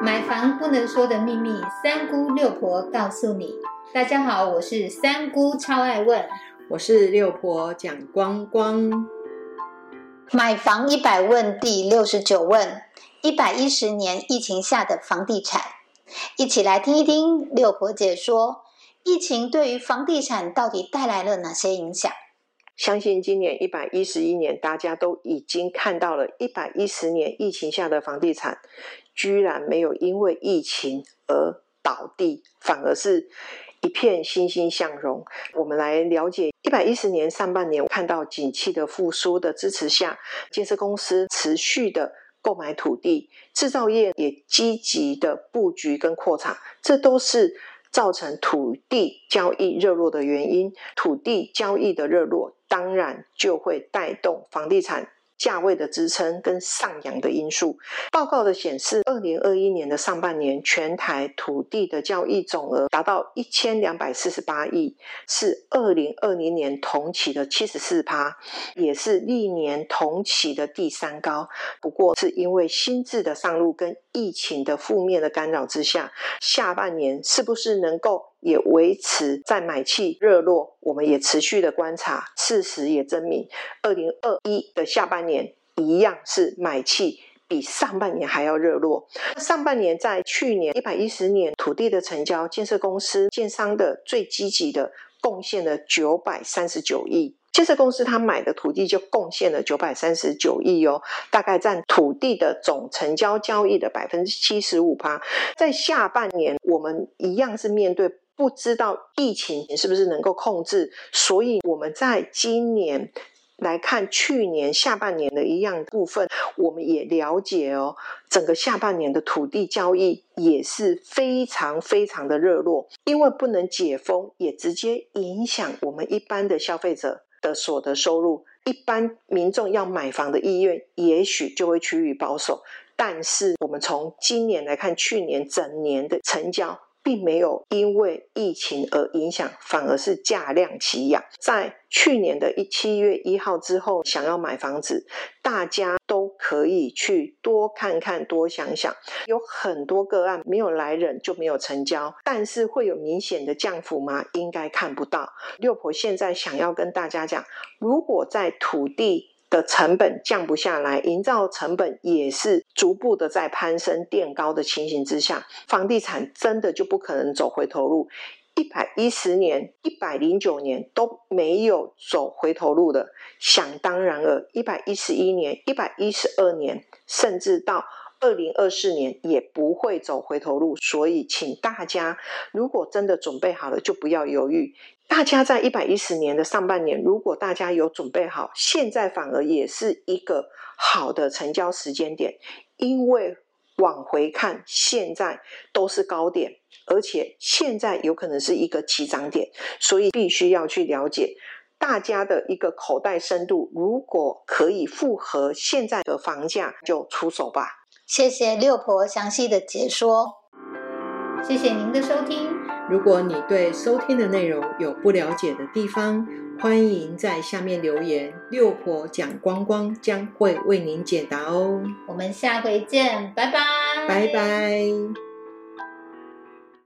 买房不能说的秘密，三姑六婆告诉你。大家好，我是三姑，超爱问。我是六婆蒋光光。买房一百问第六十九问：一百一十年疫情下的房地产，一起来听一听六婆解说，疫情对于房地产到底带来了哪些影响？相信今年一百一十一年，大家都已经看到了一百一十年疫情下的房地产，居然没有因为疫情而倒地，反而是一片欣欣向荣。我们来了解一百一十年上半年，看到景气的复苏的支持下，建设公司持续的购买土地，制造业也积极的布局跟扩产，这都是。造成土地交易热络的原因，土地交易的热络，当然就会带动房地产。价位的支撑跟上扬的因素，报告的显示，二零二一年的上半年，全台土地的交易总额达到一千两百四十八亿，是二零二零年同期的七十四趴，也是历年同期的第三高。不过，是因为新制的上路跟疫情的负面的干扰之下，下半年是不是能够？也维持在买气热络，我们也持续的观察，事实也证明，二零二一的下半年一样是买气比上半年还要热络。上半年在去年一百一十年土地的成交，建设公司建商的最积极的贡献了九百三十九亿，建设公司他买的土地就贡献了九百三十九亿哦，大概占土地的总成交交易的百分之七十五趴。在下半年，我们一样是面对。不知道疫情是不是能够控制，所以我们在今年来看去年下半年的一样部分，我们也了解哦，整个下半年的土地交易也是非常非常的热络，因为不能解封，也直接影响我们一般的消费者的所得收入，一般民众要买房的意愿也许就会趋于保守。但是我们从今年来看，去年整年的成交。并没有因为疫情而影响，反而是价量齐扬。在去年的一七月一号之后，想要买房子，大家都可以去多看看、多想想。有很多个案没有来人就没有成交，但是会有明显的降幅吗？应该看不到。六婆现在想要跟大家讲，如果在土地。的成本降不下来，营造成本也是逐步的在攀升垫高的情形之下，房地产真的就不可能走回头路。一百一十年、一百零九年都没有走回头路的，想当然了。一百一十一年、一百一十二年，甚至到二零二四年也不会走回头路。所以，请大家如果真的准备好了，就不要犹豫。大家在一百一十年的上半年，如果大家有准备好，现在反而也是一个好的成交时间点，因为往回看，现在都是高点，而且现在有可能是一个起涨点，所以必须要去了解大家的一个口袋深度，如果可以符合现在的房价，就出手吧。谢谢六婆详细的解说，谢谢您的收听。如果你对收听的内容有不了解的地方，欢迎在下面留言，六婆讲光光将会为您解答哦。我们下回见，拜拜，拜拜。